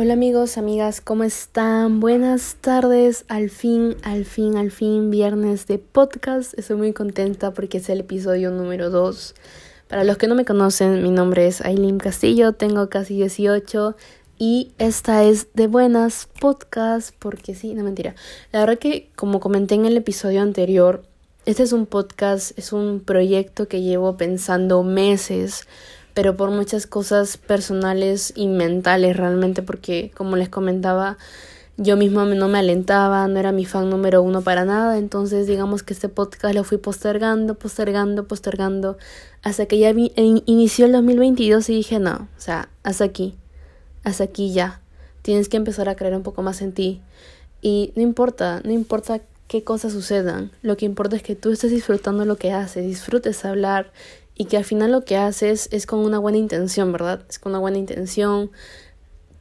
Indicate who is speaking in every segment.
Speaker 1: Hola amigos, amigas, ¿cómo están? Buenas tardes, al fin, al fin, al fin, viernes de podcast. Estoy muy contenta porque es el episodio número 2. Para los que no me conocen, mi nombre es Aileen Castillo, tengo casi 18 y esta es de buenas podcast porque sí, no mentira. La verdad que como comenté en el episodio anterior, este es un podcast, es un proyecto que llevo pensando meses pero por muchas cosas personales y mentales realmente, porque como les comentaba, yo misma no me alentaba, no era mi fan número uno para nada, entonces digamos que este podcast lo fui postergando, postergando, postergando, hasta que ya inició el 2022 y dije, no, o sea, hasta aquí, hasta aquí ya, tienes que empezar a creer un poco más en ti. Y no importa, no importa qué cosas sucedan, lo que importa es que tú estés disfrutando lo que haces, disfrutes hablar y que al final lo que haces es con una buena intención, ¿verdad? Es con una buena intención,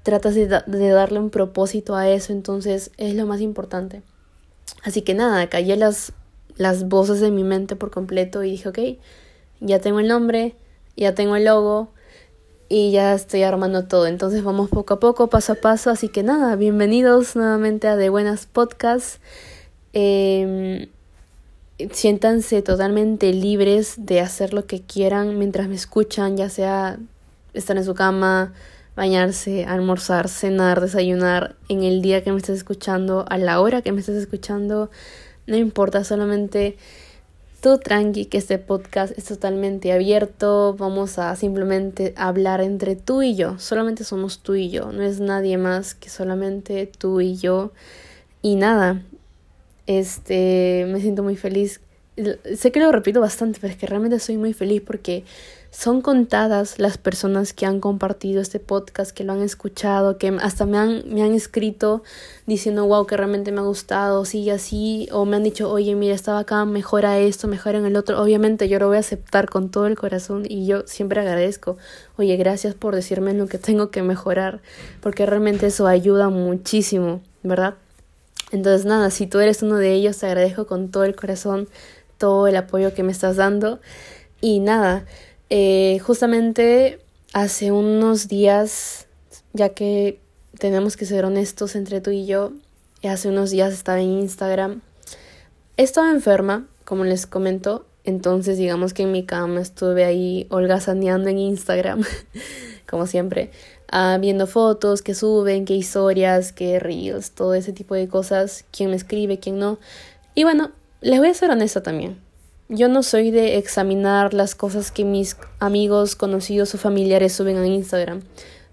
Speaker 1: tratas de, darle un propósito a eso, entonces es lo más importante. Así que nada, callé las, las voces de mi mente por completo y dije, ok, ya tengo el nombre, ya tengo el logo y ya estoy armando todo. Entonces vamos poco a poco, paso a paso. Así que nada, bienvenidos nuevamente a De Buenas Podcasts. Eh, siéntanse totalmente libres de hacer lo que quieran mientras me escuchan, ya sea estar en su cama, bañarse, almorzar, cenar, desayunar, en el día que me estés escuchando, a la hora que me estés escuchando, no importa, solamente tú tranqui que este podcast es totalmente abierto, vamos a simplemente hablar entre tú y yo, solamente somos tú y yo, no es nadie más que solamente tú y yo. Y nada, este, me siento muy feliz. Sé que lo repito bastante, pero es que realmente soy muy feliz porque son contadas las personas que han compartido este podcast, que lo han escuchado, que hasta me han, me han escrito diciendo, wow, que realmente me ha gustado, sigue así, o me han dicho, oye, mira, estaba acá, mejora esto, mejora en el otro. Obviamente yo lo voy a aceptar con todo el corazón y yo siempre agradezco, oye, gracias por decirme lo que tengo que mejorar, porque realmente eso ayuda muchísimo, ¿verdad? Entonces, nada, si tú eres uno de ellos, te agradezco con todo el corazón todo el apoyo que me estás dando. Y nada, eh, justamente hace unos días, ya que tenemos que ser honestos entre tú y yo, hace unos días estaba en Instagram. Estaba enferma, como les comento, entonces digamos que en mi cama estuve ahí holgazaneando en Instagram, como siempre. Ah, viendo fotos que suben, qué historias, qué ríos, todo ese tipo de cosas, quién me escribe, quién no. Y bueno, les voy a ser honesta también. Yo no soy de examinar las cosas que mis amigos, conocidos o familiares suben a Instagram.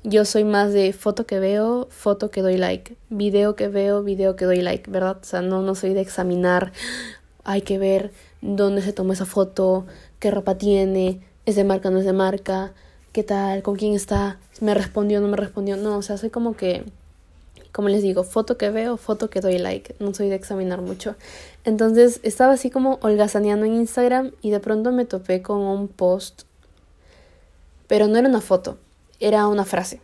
Speaker 1: Yo soy más de foto que veo, foto que doy like, video que veo, video que doy like, ¿verdad? O sea, no, no soy de examinar, hay que ver dónde se tomó esa foto, qué ropa tiene, es de marca, no es de marca, qué tal, con quién está, me respondió, no me respondió. No, o sea, soy como que, como les digo, foto que veo, foto que doy like. No soy de examinar mucho. Entonces estaba así como holgazaneando en Instagram y de pronto me topé con un post. Pero no era una foto, era una frase.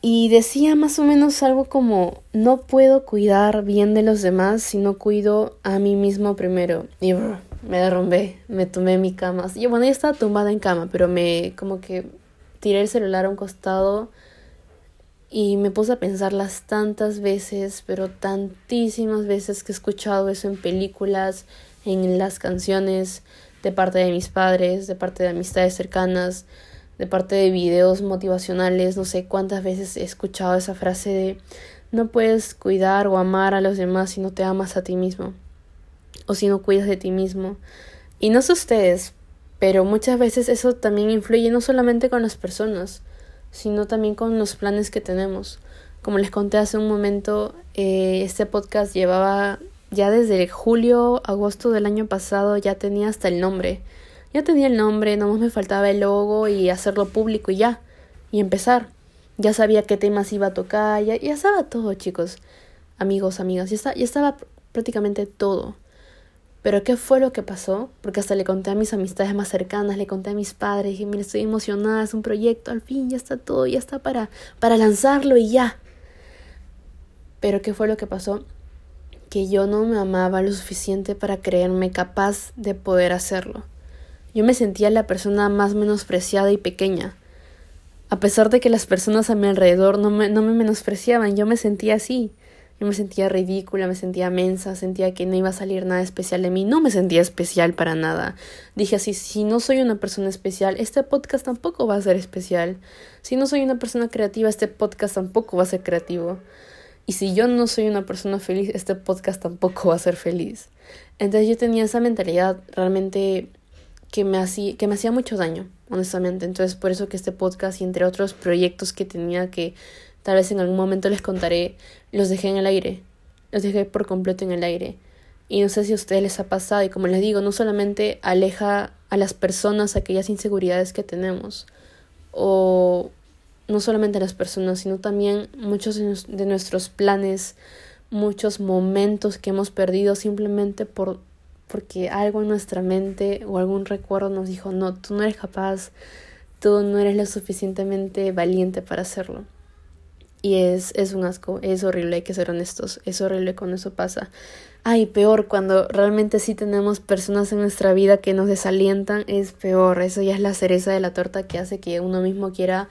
Speaker 1: Y decía más o menos algo como, no puedo cuidar bien de los demás si no cuido a mí mismo primero. Y me derrumbé, me tomé mi cama. Yo, bueno, ya estaba tumbada en cama, pero me como que tiré el celular a un costado y me puse a pensar las tantas veces, pero tantísimas veces que he escuchado eso en películas, en las canciones, de parte de mis padres, de parte de amistades cercanas, de parte de videos motivacionales, no sé cuántas veces he escuchado esa frase de no puedes cuidar o amar a los demás si no te amas a ti mismo o si no cuidas de ti mismo. Y no sé ustedes, pero muchas veces eso también influye no solamente con las personas, sino también con los planes que tenemos. Como les conté hace un momento, eh, este podcast llevaba ya desde julio, agosto del año pasado, ya tenía hasta el nombre. Ya tenía el nombre, nomás me faltaba el logo y hacerlo público y ya. Y empezar. Ya sabía qué temas iba a tocar, ya, ya estaba todo, chicos. Amigos, amigas, ya, ya estaba prácticamente todo. Pero ¿qué fue lo que pasó? Porque hasta le conté a mis amistades más cercanas, le conté a mis padres, dije, mira, estoy emocionada, es un proyecto, al fin ya está todo, ya está para, para lanzarlo y ya. Pero ¿qué fue lo que pasó? Que yo no me amaba lo suficiente para creerme capaz de poder hacerlo. Yo me sentía la persona más menospreciada y pequeña. A pesar de que las personas a mi alrededor no me, no me menospreciaban, yo me sentía así. Yo me sentía ridícula, me sentía mensa, sentía que no iba a salir nada especial de mí. No me sentía especial para nada. Dije así, si no soy una persona especial, este podcast tampoco va a ser especial. Si no soy una persona creativa, este podcast tampoco va a ser creativo. Y si yo no soy una persona feliz, este podcast tampoco va a ser feliz. Entonces yo tenía esa mentalidad realmente que me hacía, que me hacía mucho daño, honestamente. Entonces por eso que este podcast y entre otros proyectos que tenía que tal vez en algún momento les contaré, los dejé en el aire. Los dejé por completo en el aire. Y no sé si a ustedes les ha pasado, y como les digo, no solamente aleja a las personas aquellas inseguridades que tenemos, o no solamente a las personas, sino también muchos de nuestros planes, muchos momentos que hemos perdido simplemente por porque algo en nuestra mente o algún recuerdo nos dijo, no, tú no eres capaz, tú no eres lo suficientemente valiente para hacerlo. Y es, es un asco, es horrible, hay que ser honestos, es horrible cuando eso pasa. Ay, peor, cuando realmente sí tenemos personas en nuestra vida que nos desalientan, es peor, eso ya es la cereza de la torta que hace que uno mismo quiera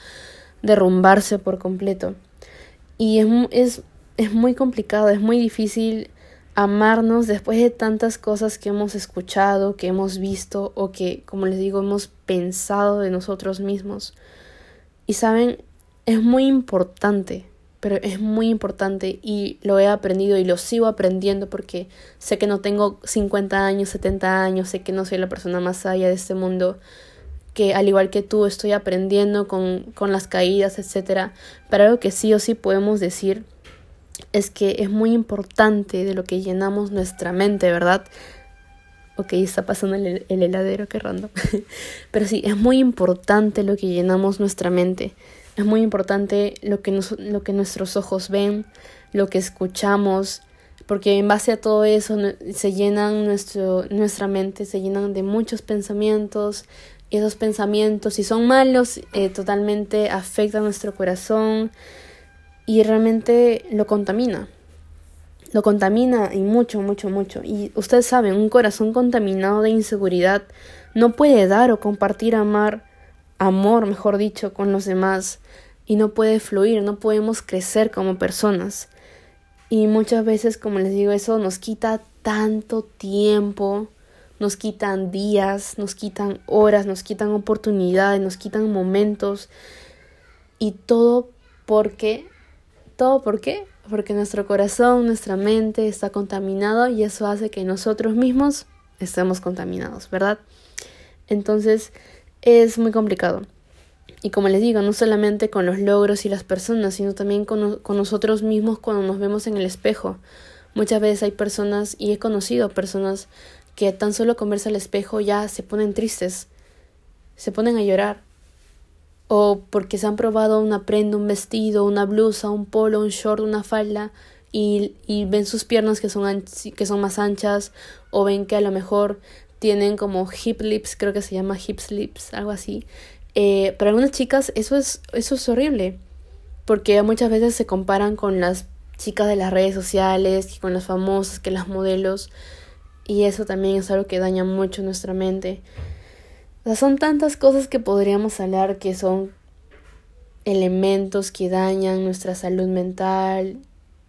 Speaker 1: derrumbarse por completo. Y es, es, es muy complicado, es muy difícil amarnos después de tantas cosas que hemos escuchado, que hemos visto o que, como les digo, hemos pensado de nosotros mismos. Y saben, es muy importante, pero es muy importante y lo he aprendido y lo sigo aprendiendo porque sé que no tengo 50 años, 70 años, sé que no soy la persona más allá de este mundo, que al igual que tú estoy aprendiendo con, con las caídas, etc. Pero algo que sí o sí podemos decir es que es muy importante de lo que llenamos nuestra mente, ¿verdad? Ok, está pasando el, el heladero, qué random. Pero sí, es muy importante lo que llenamos nuestra mente. Es muy importante lo que, lo que nuestros ojos ven, lo que escuchamos, porque en base a todo eso se llenan nuestro, nuestra mente, se llenan de muchos pensamientos, y esos pensamientos, si son malos, eh, totalmente afectan nuestro corazón, y realmente lo contamina. Lo contamina y mucho, mucho, mucho. Y ustedes saben, un corazón contaminado de inseguridad no puede dar o compartir amar, amor, mejor dicho, con los demás. Y no puede fluir, no podemos crecer como personas. Y muchas veces, como les digo, eso nos quita tanto tiempo, nos quitan días, nos quitan horas, nos quitan oportunidades, nos quitan momentos. Y todo porque ¿Todo por qué? Porque nuestro corazón, nuestra mente está contaminado y eso hace que nosotros mismos estemos contaminados, ¿verdad? Entonces es muy complicado. Y como les digo, no solamente con los logros y las personas, sino también con, con nosotros mismos cuando nos vemos en el espejo. Muchas veces hay personas, y he conocido personas que tan solo con verse al espejo ya se ponen tristes, se ponen a llorar o porque se han probado una prenda, un vestido, una blusa, un polo, un short, una falda y, y ven sus piernas que son, que son más anchas o ven que a lo mejor tienen como hip lips, creo que se llama hip lips, algo así. Eh, para algunas chicas eso es, eso es horrible porque muchas veces se comparan con las chicas de las redes sociales, con las famosas, que las modelos y eso también es algo que daña mucho nuestra mente son tantas cosas que podríamos hablar que son elementos que dañan nuestra salud mental,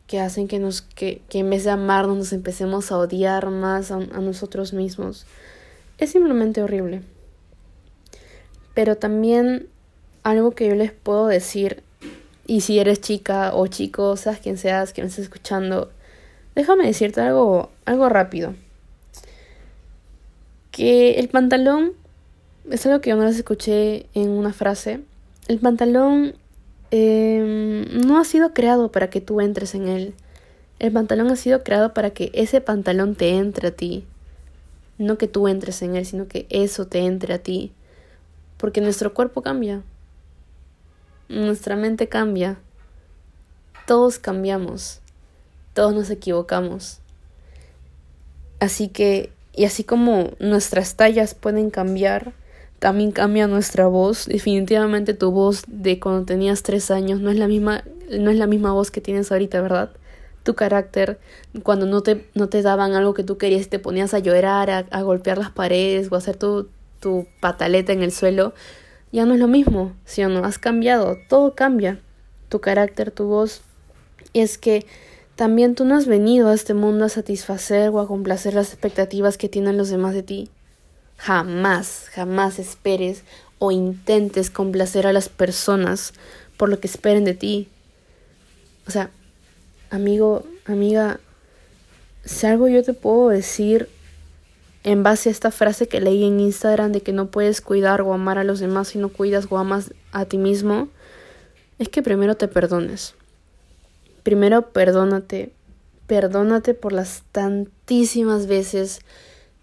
Speaker 1: que hacen que nos que, que en vez de amarnos nos empecemos a odiar más a, a nosotros mismos. Es simplemente horrible. Pero también algo que yo les puedo decir, y si eres chica o chico, seas quien seas que me estés escuchando, déjame decirte algo, algo rápido. Que el pantalón es algo que yo no les escuché en una frase. El pantalón em, no ha sido creado para que tú entres en él. El pantalón ha sido creado para que ese pantalón te entre a ti. No que tú entres en él, sino que eso te entre a ti. Porque nuestro cuerpo cambia. Nuestra mente cambia. Todos cambiamos. Todos nos equivocamos. Así que, y así como nuestras tallas pueden cambiar, también cambia nuestra voz. Definitivamente tu voz de cuando tenías tres años no es la misma, no es la misma voz que tienes ahorita, ¿verdad? Tu carácter, cuando no te, no te daban algo que tú querías, te ponías a llorar, a, golpear las paredes o a hacer tu, tu pataleta en el suelo, ya no es lo mismo, ¿sí o no? Has cambiado, todo cambia, tu carácter, tu voz. Y es que también tú no has venido a este mundo a satisfacer o a complacer las expectativas que tienen los demás de ti. Jamás, jamás esperes o intentes complacer a las personas por lo que esperen de ti. O sea, amigo, amiga, si algo yo te puedo decir en base a esta frase que leí en Instagram de que no puedes cuidar o amar a los demás si no cuidas o amas a ti mismo, es que primero te perdones. Primero perdónate. Perdónate por las tantísimas veces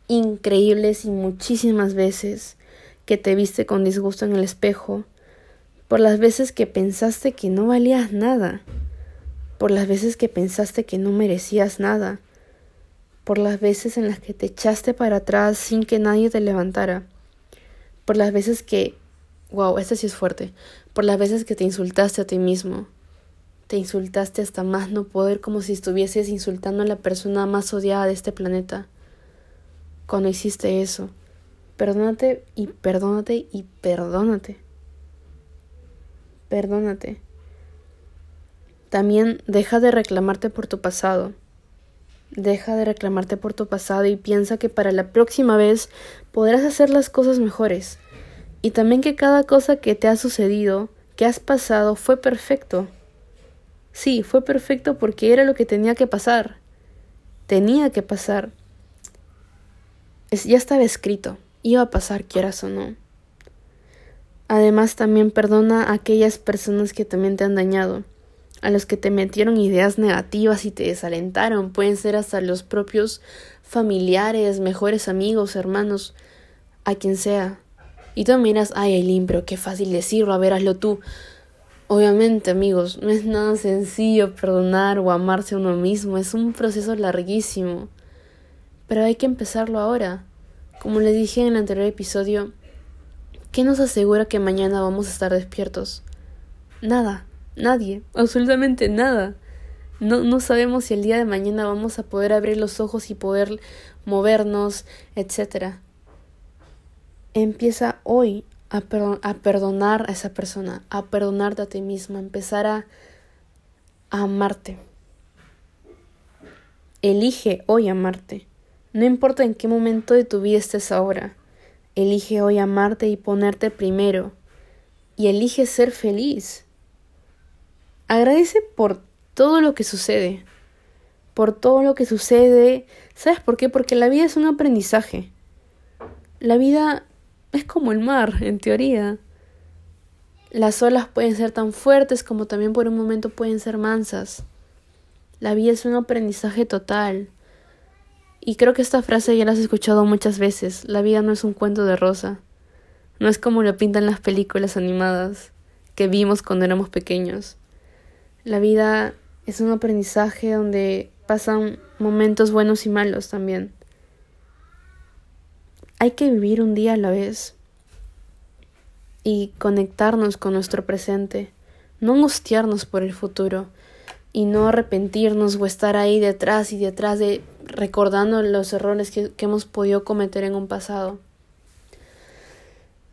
Speaker 1: increíbles y muchísimas veces que te viste con disgusto en el espejo, por las veces que pensaste que no valías nada, por las veces que pensaste que no merecías nada, por las veces en las que te echaste para atrás sin que nadie te levantara, por las veces que, wow, este sí es fuerte, por las veces que te insultaste a ti mismo, te insultaste hasta más no poder como si estuvieses insultando a la persona más odiada de este planeta. Cuando hiciste eso, perdónate y perdónate y perdónate. Perdónate. También deja de reclamarte por tu pasado. Deja de reclamarte por tu pasado y piensa que para la próxima vez podrás hacer las cosas mejores. Y también que cada cosa que te ha sucedido, que has pasado, fue perfecto. Sí, fue perfecto porque era lo que tenía que pasar. Tenía que pasar. Ya estaba escrito. Iba a pasar, quieras o no. Además, también perdona a aquellas personas que también te han dañado, a los que te metieron ideas negativas y te desalentaron. Pueden ser hasta los propios familiares, mejores amigos, hermanos, a quien sea. Y tú miras, ay, Eileen, pero qué fácil decirlo, a ver, hazlo tú. Obviamente, amigos, no es nada sencillo perdonar o amarse a uno mismo, es un proceso larguísimo. Pero hay que empezarlo ahora. Como les dije en el anterior episodio, ¿Qué nos asegura que mañana vamos a estar despiertos? Nada, nadie, absolutamente nada. No, no sabemos si el día de mañana vamos a poder abrir los ojos y poder movernos, etc. Empieza hoy a, perdonar a esa persona, a perdonarte a ti mismo, a empezar a, a amarte. Elige hoy amarte. No importa en qué momento de tu vida estés ahora. Elige hoy amarte y ponerte primero. Y elige ser feliz. Agradece por todo lo que sucede. Por todo lo que sucede. ¿Sabes por qué? Porque la vida es un aprendizaje. La vida es como el mar, en teoría. Las olas pueden ser tan fuertes como también por un momento pueden ser mansas. La vida es un aprendizaje total. Y creo que esta frase ya la has escuchado muchas veces. La vida no es un cuento de rosa. No es como lo pintan las películas animadas que vimos cuando éramos pequeños. La vida es un aprendizaje donde pasan momentos buenos y malos también. Hay que vivir un día a la vez y conectarnos con nuestro presente, no angustiarnos por el futuro y no arrepentirnos o estar ahí detrás y detrás de recordando los errores que, hemos podido cometer en un pasado.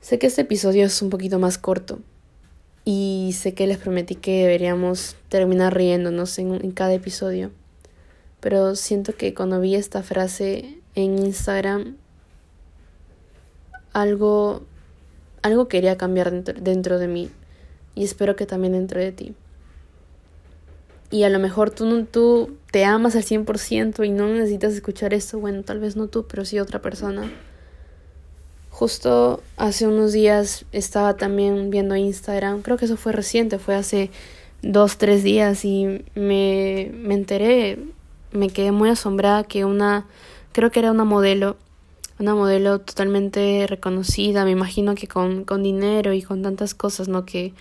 Speaker 1: Sé que este episodio es un poquito más corto y sé que les prometí que deberíamos terminar riéndonos en, en cada episodio, pero siento que cuando vi esta frase en Instagram algo algo quería cambiar dentro, dentro de mí y espero que también dentro de ti y a lo mejor tú, no, tú te amas al 100% y no necesitas escuchar esto, bueno, tal vez no tú, pero sí otra persona. Justo hace unos días estaba también viendo Instagram, creo que eso fue reciente, fue hace dos, tres días y me, me enteré, me quedé muy asombrada que una, creo que era una modelo, una modelo totalmente reconocida, me imagino que con, con dinero y con tantas cosas, ¿no? Que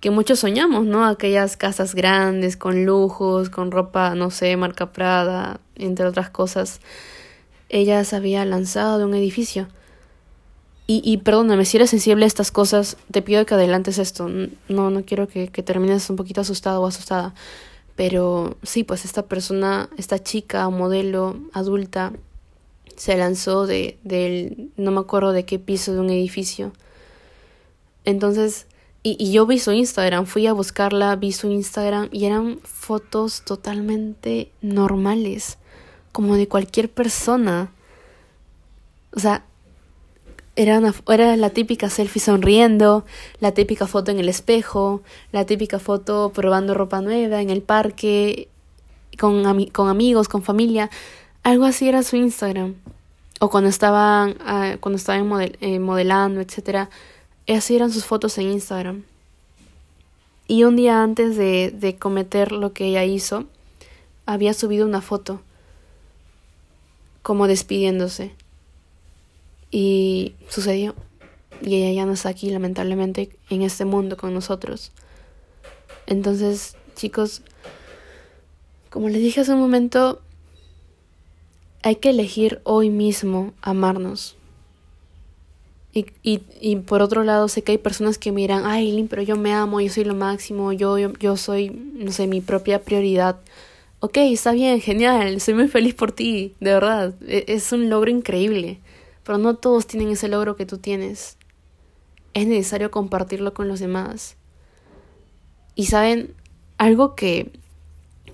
Speaker 1: que muchos soñamos, ¿no? Aquellas casas grandes, con lujos, con ropa, no sé, marca Prada, entre otras cosas. Ella se había lanzado de un edificio. Y, y perdóname, si eres sensible a estas cosas, te pido que adelantes esto. No, no quiero que, que termines un poquito asustado o asustada. Pero sí, pues esta persona, esta chica, modelo, adulta, se lanzó de, del, no me acuerdo de qué piso de un edificio Entonces, y, y, yo vi su Instagram, fui a buscarla, vi su Instagram y eran fotos totalmente normales, como de cualquier persona. O sea, era, una, era la típica selfie sonriendo, la típica foto en el espejo, la típica foto probando ropa nueva en el parque, con, con amigos, con familia. Algo así era su Instagram. O cuando estaban, uh, cuando estaban eh, modelando, etc. Así eran sus fotos en Instagram. Y un día antes de, de cometer lo que ella hizo, había subido una foto como despidiéndose. Y sucedió. Y ella ya no está aquí, lamentablemente, en este mundo con nosotros. Entonces, chicos, como les dije hace un momento, hay que elegir hoy mismo amarnos. Y, y, y, por otro lado, sé que hay personas que miran, ay, Lin, pero yo me amo, yo soy lo máximo, yo, yo, yo soy, no sé, mi propia prioridad. Ok, está bien, genial, soy muy feliz por ti, de verdad, e, es un logro increíble pero no todos tienen ese logro que tú tienes. Es necesario compartirlo con los demás. Y saben, algo que,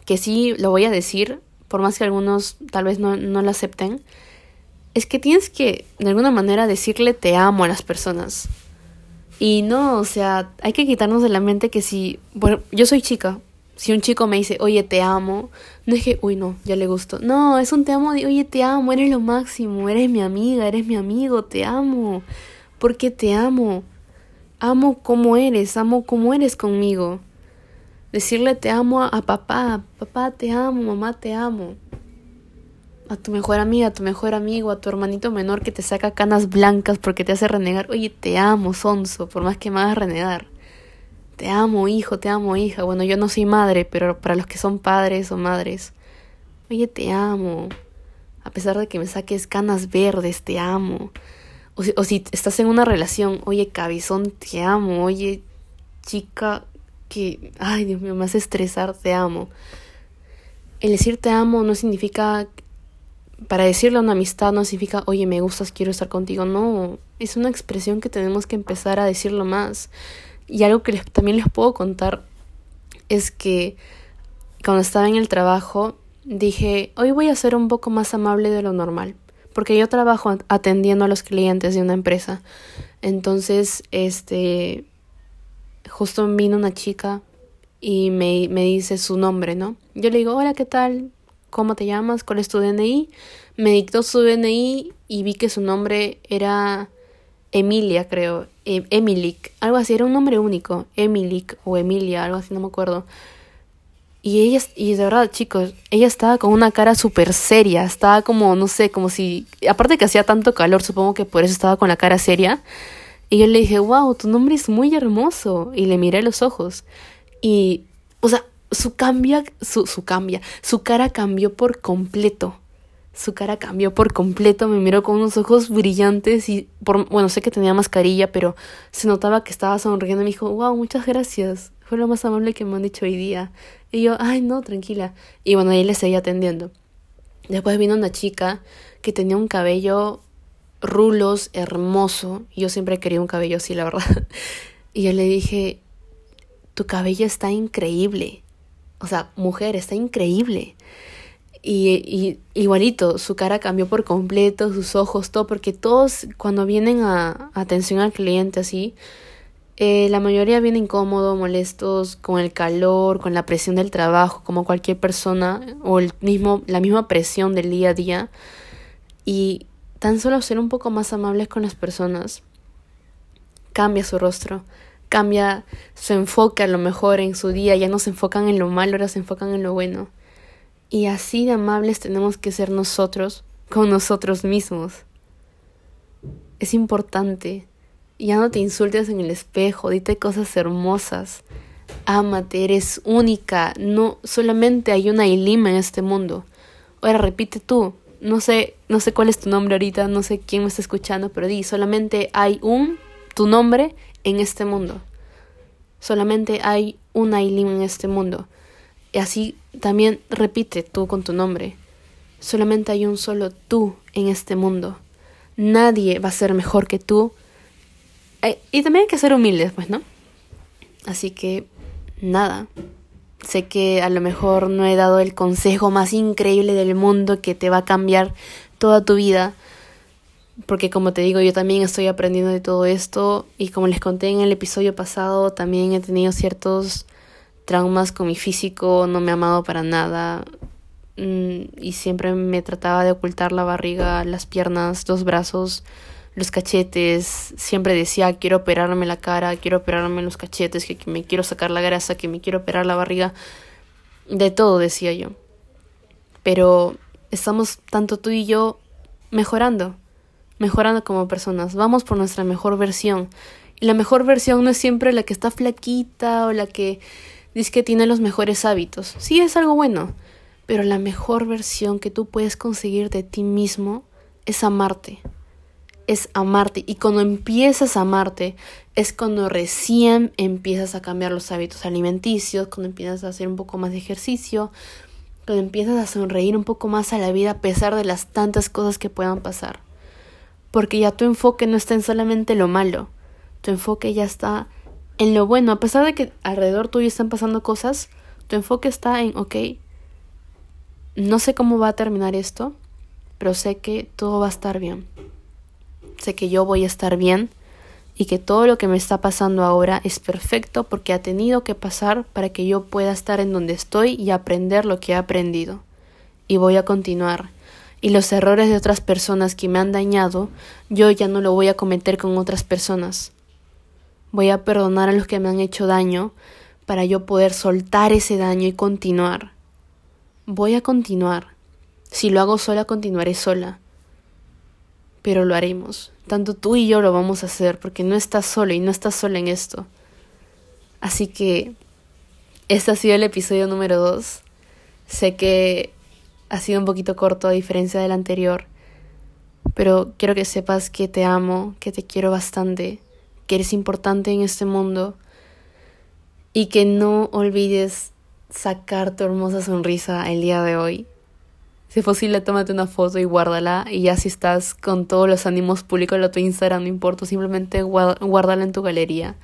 Speaker 1: que sí lo voy a decir, por más que algunos tal vez no, no lo acepten, es que tienes que de alguna manera decirle te amo a las personas. Y no, o sea, hay que quitarnos de la mente que si, bueno, yo soy chica, si un chico me dice, oye, te amo, no es que, uy, no, ya le gusto. No, es un te amo de, oye, te amo, eres lo máximo, eres mi amiga, eres mi amigo, te amo. Porque te amo. Amo como eres, amo como eres conmigo. Decirle te amo a, papá, papá te amo, mamá te amo. A tu mejor amiga, a tu mejor amigo, a tu hermanito menor que te saca canas blancas porque te hace renegar. Oye, te amo, sonso, por más que me hagas renegar te amo hijo, te amo hija. Bueno, yo no soy madre, pero para los que son padres o madres, oye, te amo. A pesar de que me saques canas verdes, te amo. O si, estás en una relación, oye, cabezón, te amo. Oye, chica, que, ay, Dios mío, me hace estresar, te amo. El decir te amo no significa, para decirle una amistad no significa, oye, me gustas, quiero estar contigo. No, es una expresión que tenemos que empezar a decirlo más. Y algo que también les puedo contar es que cuando estaba en el trabajo dije, hoy voy a ser un poco más amable de lo normal, porque yo trabajo atendiendo a los clientes de una empresa. Entonces, este, justo vino una chica y me, me dice su nombre, ¿no? Yo le digo, hola, ¿qué tal? ¿Cómo te llamas? ¿Cuál es tu DNI? Me dictó su DNI y vi que su nombre era Emilia, creo, em, Emilik, algo así, era un nombre único, Emilik o Emilia, algo así, no me acuerdo. Y ella, y de verdad, chicos, ella estaba con una cara súper seria, estaba como, no sé, como si, aparte que hacía tanto calor, supongo que por eso estaba con la cara seria. Y yo le dije, wow, tu nombre es muy hermoso. Y le miré los ojos. Y, o sea, su cambia, su, su cambia, su cara cambió por completo. Su cara cambió por completo, me miró con unos ojos brillantes y, por, bueno, sé que tenía mascarilla, pero se notaba que estaba sonriendo y me dijo, wow, muchas gracias, fue lo más amable que me han dicho hoy día. Y yo, ay, no, tranquila. Y bueno, ahí le seguía atendiendo. Después vino una chica que tenía un cabello rulos, hermoso. Yo siempre quería un cabello así, la verdad. Y yo le dije, tu cabello está increíble. O sea, mujer, está increíble. Y, igualito, su cara cambió por completo, sus ojos, todo, porque todos cuando vienen a, atención al cliente así, eh, la mayoría vienen incómodos, molestos, con el calor, con la presión del trabajo, como cualquier persona, o el mismo, la misma presión del día a día. Y tan solo ser un poco más amables con las personas cambia su rostro, cambia su enfoque a lo mejor en su día, ya no se enfocan en lo malo, ahora se enfocan en lo bueno. Y así de amables tenemos que ser nosotros con nosotros mismos. Es importante. Ya no te insultes en el espejo, dite cosas hermosas. Ámate, eres única. No solamente hay una Ilima en este mundo. Ahora repite tú. No sé, no sé cuál es tu nombre ahorita, no sé quién me está escuchando, pero di, solamente hay un tu nombre en este mundo. Solamente hay una Ilima en este mundo. Y así también repite tú con tu nombre. Solamente hay un solo tú en este mundo. Nadie va a ser mejor que tú Eh, y también hay que ser humildes, pues, ¿no? Así que, nada. Sé que a lo mejor no he dado el consejo más increíble del mundo que te va a cambiar toda tu vida. Porque como te digo, yo también estoy aprendiendo de todo esto y como les conté en el episodio pasado, también he tenido ciertos traumas con mi físico, no me he amado para nada mm, y siempre me trataba de ocultar la barriga, las piernas, los brazos los cachetes, siempre decía quiero operarme la cara, quiero operarme los cachetes, que, me quiero sacar la grasa, que me quiero operar la barriga, de todo decía yo. Pero estamos tanto tú y yo mejorando, mejorando como personas, vamos por nuestra mejor versión. Y la mejor versión no es siempre la que está flaquita o la que dice que tiene los mejores hábitos. Sí es algo bueno, pero la mejor versión que tú puedes conseguir de ti mismo es amarte es amarte. Y cuando empiezas a amarte, es cuando recién empiezas a cambiar los hábitos alimenticios, cuando empiezas a hacer un poco más de ejercicio, cuando empiezas a sonreír un poco más a la vida a pesar de las tantas cosas que puedan pasar. Porque ya tu enfoque no está en solamente lo malo, tu enfoque ya está en lo bueno. A pesar de que alrededor tuyo están pasando cosas, tu enfoque está en, ok, no sé cómo va a terminar esto, pero sé que todo va a estar bien sé que yo voy a estar bien y que todo lo que me está pasando ahora es perfecto porque ha tenido que pasar para que yo pueda estar en donde estoy y aprender lo que he aprendido. Y voy a continuar. Y los errores de otras personas que me han dañado, yo ya no lo voy a cometer con otras personas. Voy a perdonar a los que me han hecho daño para yo poder soltar ese daño y continuar. Voy a continuar. Si lo hago sola, continuaré sola pero lo haremos. Tanto tú y yo lo vamos a hacer porque no estás solo y no estás sola en esto. Así que este ha sido el episodio número 2. Sé que ha sido un poquito corto a diferencia del anterior, pero quiero que sepas que te amo, que te quiero bastante, que eres importante en este mundo y que no olvides sacar tu hermosa sonrisa el día de hoy. Si es posible, tómate una foto y guárdala. Y ya si estás con todos los ánimos, públicos a tu Instagram, no importa. Simplemente guárdala en tu galería.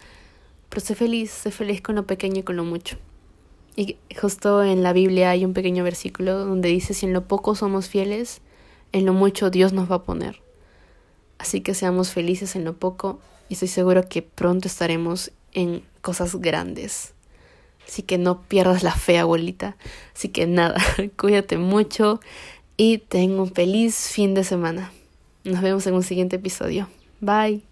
Speaker 1: Pero sé feliz, sé feliz con lo pequeño y con lo mucho. Y justo en la Biblia hay un pequeño versículo donde dice, si en lo poco somos fieles, en lo mucho Dios nos va a poner. Así que seamos felices en lo poco y estoy seguro que pronto estaremos en cosas grandes. Así que no pierdas la fe, abuelita. Así que nada, cuídate mucho y ten un feliz fin de semana. Nos vemos en un siguiente episodio. Bye.